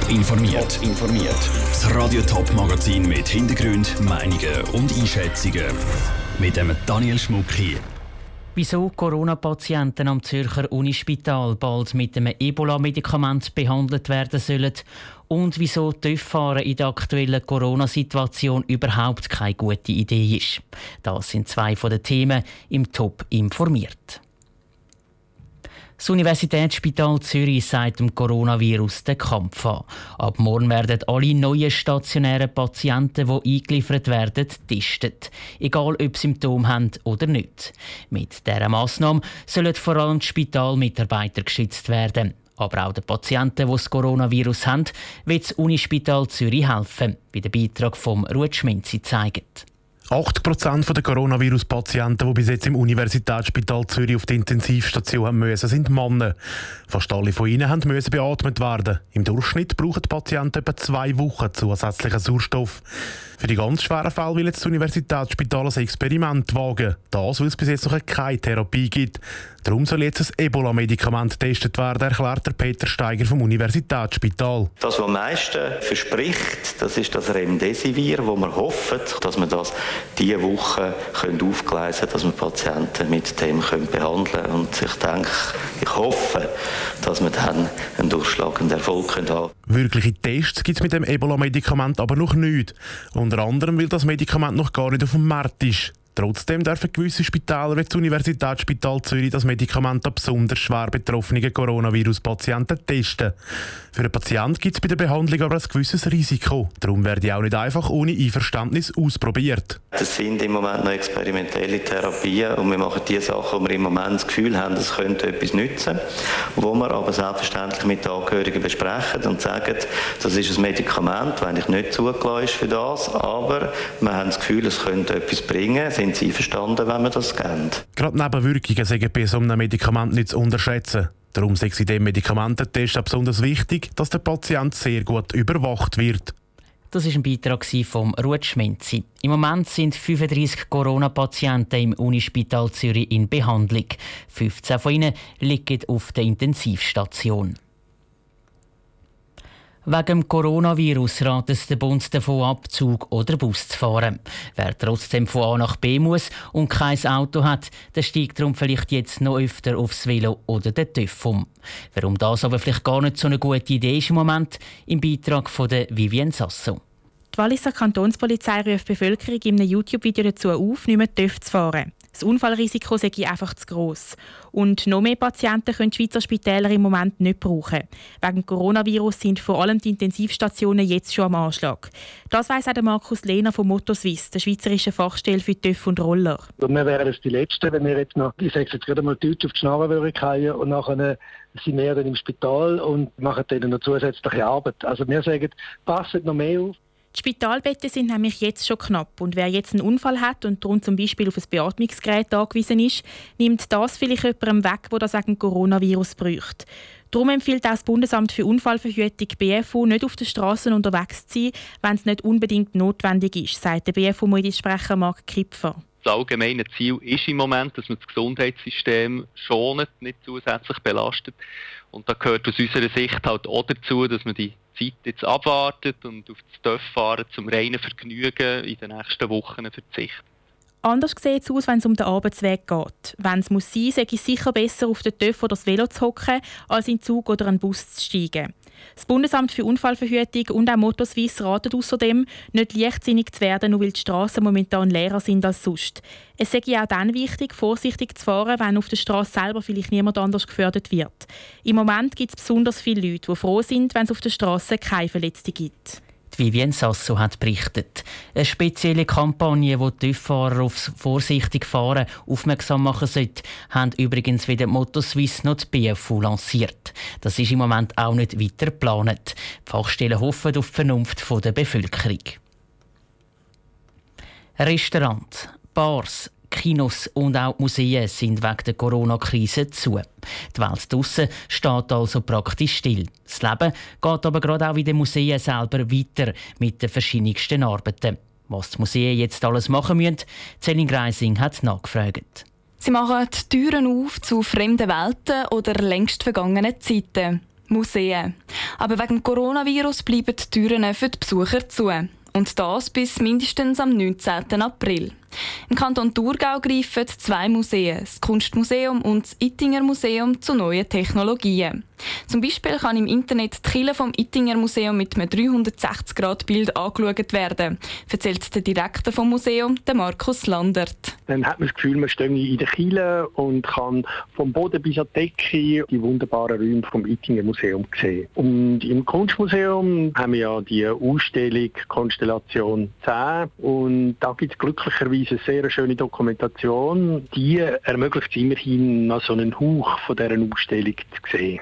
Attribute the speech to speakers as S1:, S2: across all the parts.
S1: Top informiert. informiert. Das Radio Top Magazin mit Hintergrund, Meinungen und Einschätzungen mit dem Daniel Schmuck hier.
S2: Wieso Corona-Patienten am Zürcher Unispital bald mit einem Ebola-Medikament behandelt werden sollen und wieso TÜV-Fahren in der aktuellen Corona-Situation überhaupt keine gute Idee ist. Das sind zwei von den Themen im Top informiert. Das Universitätsspital Zürich sagt dem Coronavirus den Kampf an. Ab morgen werden alle neuen stationären Patienten, die eingeliefert werden, getestet. Egal ob Symptome haben oder nicht. Mit dieser Massnahme sollen vor allem die Spitalmitarbeiter geschützt werden. Aber auch den Patienten, die das Coronavirus haben, wird das Unispital Zürich helfen, wie der Beitrag vom Ruth Schminzi zeigt.
S3: 80% der Coronavirus-Patienten, die bis jetzt im Universitätsspital Zürich auf der Intensivstation haben müssen, sind Männer. Fast alle von ihnen haben müssen beatmet werden. Im Durchschnitt brauchen die Patienten etwa zwei Wochen zusätzlichen Sauerstoff. Für die ganz schweren Fälle will jetzt das Universitätsspital ein Experiment wagen. Das, weil es bis jetzt noch keine Therapie gibt. Darum soll jetzt ein Ebola-Medikament getestet werden, erklärt der Peter Steiger vom Universitätsspital.
S4: Das, was am meisten verspricht, das ist das Remdesivir, wo wir hoffen, dass wir das diese Woche können aufgleisen können, dass wir Patienten mit dem können behandeln können. Und ich denke, ich hoffe, dass wir dann einen durchschlagenden Erfolg haben können.
S3: Wirkliche Tests gibt es mit dem Ebola-Medikament aber noch nicht. Unter anderem, weil das Medikament noch gar nicht auf dem Markt ist. Trotzdem dürfen gewisse Spitäler wie das Universitätsspital Zürich das Medikament an besonders schwer betroffenen Coronavirus-Patienten testen. Für einen Patienten gibt es bei der Behandlung aber ein gewisses Risiko. Darum werde auch nicht einfach ohne Einverständnis ausprobiert.
S4: Das sind im Moment noch experimentelle Therapien und wir machen die Sachen, wo wir im Moment das Gefühl haben, das könnte etwas nützen, wo wir aber selbstverständlich mit den Angehörigen besprechen und sagen, das ist ein Medikament, das eigentlich nicht zugelassen ist für das, aber wir haben das Gefühl, es könnte etwas bringen sind Sie verstanden, wenn wir das geben?
S3: Gerade Nebenwirkungen sind bei so einem Medikament nicht zu unterschätzen. Darum ist es in diesem Medikamententest besonders wichtig, dass der Patient sehr gut überwacht wird.
S2: Das ist ein Beitrag vom Ruth Schmenzi. Im Moment sind 35 Corona-Patienten im Unispital Zürich in Behandlung. 15 von ihnen liegen auf der Intensivstation. Wegen dem Coronavirus rät es der Bund davon ab, Zug oder Bus zu fahren. Wer trotzdem von A nach B muss und kein Auto hat, der steigt darum vielleicht jetzt noch öfter aufs Velo oder den TÜV um. Warum das aber vielleicht gar nicht so eine gute Idee ist im Moment, im Beitrag von der Vivienne Sasso.
S5: Die Walliser Kantonspolizei ruft die Bevölkerung in einem YouTube-Video dazu auf, nicht mehr TÜV zu fahren. Das Unfallrisiko sei einfach zu gross. Und noch mehr Patienten können Schweizer Spitäler im Moment nicht brauchen. Wegen Coronavirus sind vor allem die Intensivstationen jetzt schon am Anschlag. Das weiss auch Markus Lehner von Motoswiss, der schweizerischen Fachstelle für TÜV und Roller.
S6: Wir wären die Letzten, wenn wir jetzt noch, ich sage jetzt gerade mal Deutsch auf die Schnarre würden und nachher sind wir dann im Spital und machen dann noch zusätzliche Arbeit. Also wir sagen, passet noch mehr auf.
S5: Die Spitalbetten sind nämlich jetzt schon knapp und wer jetzt einen Unfall hat und darum zum Beispiel auf ein Beatmungsgerät angewiesen ist, nimmt das vielleicht jemandem weg, der das wegen Coronavirus bräuchte. Darum empfiehlt auch das Bundesamt für Unfallverhütung BFU nicht auf den Straßen unterwegs zu sein, wenn es nicht unbedingt notwendig ist, sagt der BFU-Mediensprecher Marc Kipfer.
S7: Das allgemeine Ziel ist im Moment, dass man das Gesundheitssystem schont, nicht zusätzlich belastet. Und da gehört aus unserer Sicht halt auch dazu, dass man die Zeit jetzt abwartet und auf das Töfffahren zum reinen Vergnügen in den nächsten Wochen verzichtet.
S5: Anders sieht es aus, wenn es um den Arbeitsweg geht. Wenn es muss sein, sei es sicher besser, auf den Töff oder das Velo zu hocken, als in Zug oder einen Bus zu steigen. Das Bundesamt für Unfallverhütung und auch Motorswiss raten außerdem, nicht leichtsinnig zu werden, nur weil die Straßen momentan leerer sind als sonst. Es sei auch dann wichtig, vorsichtig zu fahren, wenn auf der Straße selber vielleicht niemand anders gefördert wird. Im Moment gibt es besonders viele Leute, die froh sind, wenn es auf der Straße keine Verletzten gibt.
S2: Vivienne Sasso hat berichtet. Eine spezielle Kampagne, die die TÜV-Fahrer aufs vorsichtig Fahren aufmerksam machen sollte, haben übrigens wieder Motoswiss noch die BFU lanciert. Das ist im Moment auch nicht weiter geplant. Die Fachstellen hoffen auf die Vernunft der Bevölkerung. Restaurant, Bars, Kinos und auch Museen sind wegen der Corona-Krise zu. Die Welt draussen steht also praktisch still. Das Leben geht aber gerade auch in den Museen selber weiter mit den verschiedensten Arbeiten. Was die Museen jetzt alles machen müssen, Celine Greising hat nachgefragt.
S8: Sie machen die Türen auf zu fremden Welten oder längst vergangenen Zeiten. Museen. Aber wegen Coronavirus bleiben die Türen für die Besucher zu. Und das bis mindestens am 19. April. Im Kanton Thurgau greifen zwei Museen, das Kunstmuseum und das Ittinger Museum, zu neuen Technologien. Zum Beispiel kann im Internet die Kille vom Ittinger Museum mit einem 360-Grad-Bild angeschaut werden, erzählt der Direktor vom Museum, Markus Landert.
S6: Dann hat man das Gefühl, man stehe in der Kille und kann vom Boden bis die Decke die wunderbaren Räume vom Ittinger Museum sehen. Und im Kunstmuseum haben wir ja die Ausstellung Konstellation 10 und da gibt es glücklicherweise eine sehr schöne Dokumentation. Die ermöglicht immerhin, noch so einen Hauch von dieser Ausstellung zu sehen.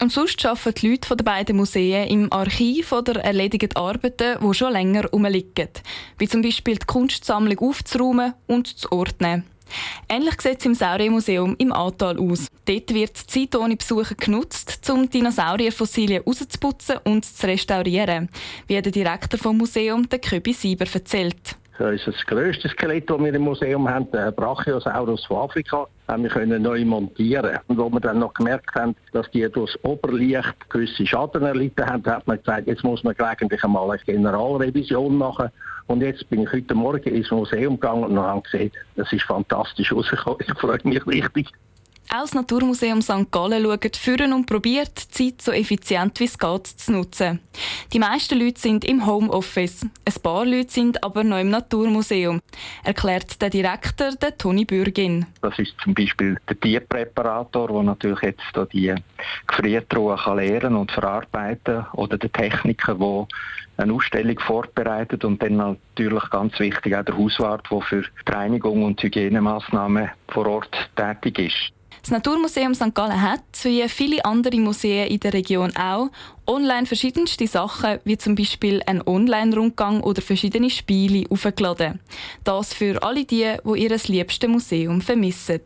S8: Und sonst arbeiten die Leute der beiden Museen im Archiv oder erledigen Arbeiten, die schon länger herumliegen. Wie zum Beispiel die Kunstsammlung aufzuräumen und zu ordnen. Ähnlich sieht es im Sauriermuseum im Ahrtal aus. Dort wird Zeit ohne Besucher genutzt, um Dinosaurierfossilien rauszuputzen und zu restaurieren, wie der Direktor vom Museum, der Köbi Sieber, erzählt.
S9: Das ist das grösste Skelett, das wir im Museum haben, der Brachiosaurus von Afrika, haben wir können neu montieren. Und wo wir dann noch gemerkt haben, dass die durch das Oberlicht gewisse Schaden erlitten haben, hat man gesagt, jetzt muss man eigentlich einmal eine Generalrevision machen. Und jetzt bin ich heute Morgen ins Museum gegangen und habe gesehen, das ist fantastisch rausgekommen. Ich freue mich richtig.
S8: Auch das Naturmuseum St. Gallen schaut führen und probiert, die Zeit so effizient wie es geht zu nutzen. Die meisten Leute sind im Homeoffice. Ein paar Leute sind aber noch im Naturmuseum, erklärt der Direktor, der Toni Bürgin.
S9: Das ist zum Beispiel der Tierpräparator, der natürlich jetzt die Gefriertruhe kann und verarbeiten oder der Techniker, der eine Ausstellung vorbereitet und dann natürlich ganz wichtig auch der Hauswart, der für die Reinigung und Hygienemaßnahmen vor Ort tätig ist.
S8: Das Naturmuseum St. Gallen hat, wie viele andere Museen in der Region auch, online verschiedenste Sachen, wie zum Beispiel einen Online-Rundgang oder verschiedene Spiele aufgeladen. Das für alle die, die ihr liebstes Museum vermissen.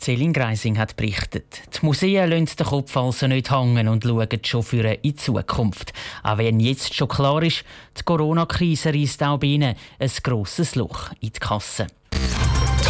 S2: Celine Greising hat berichtet. Die Museen lassen den Kopf also nicht hängen und schauen schon für in die Zukunft. Auch wenn jetzt schon klar ist, die Corona-Krise reißt auch bei ihnen ein grosses Loch in die Kasse.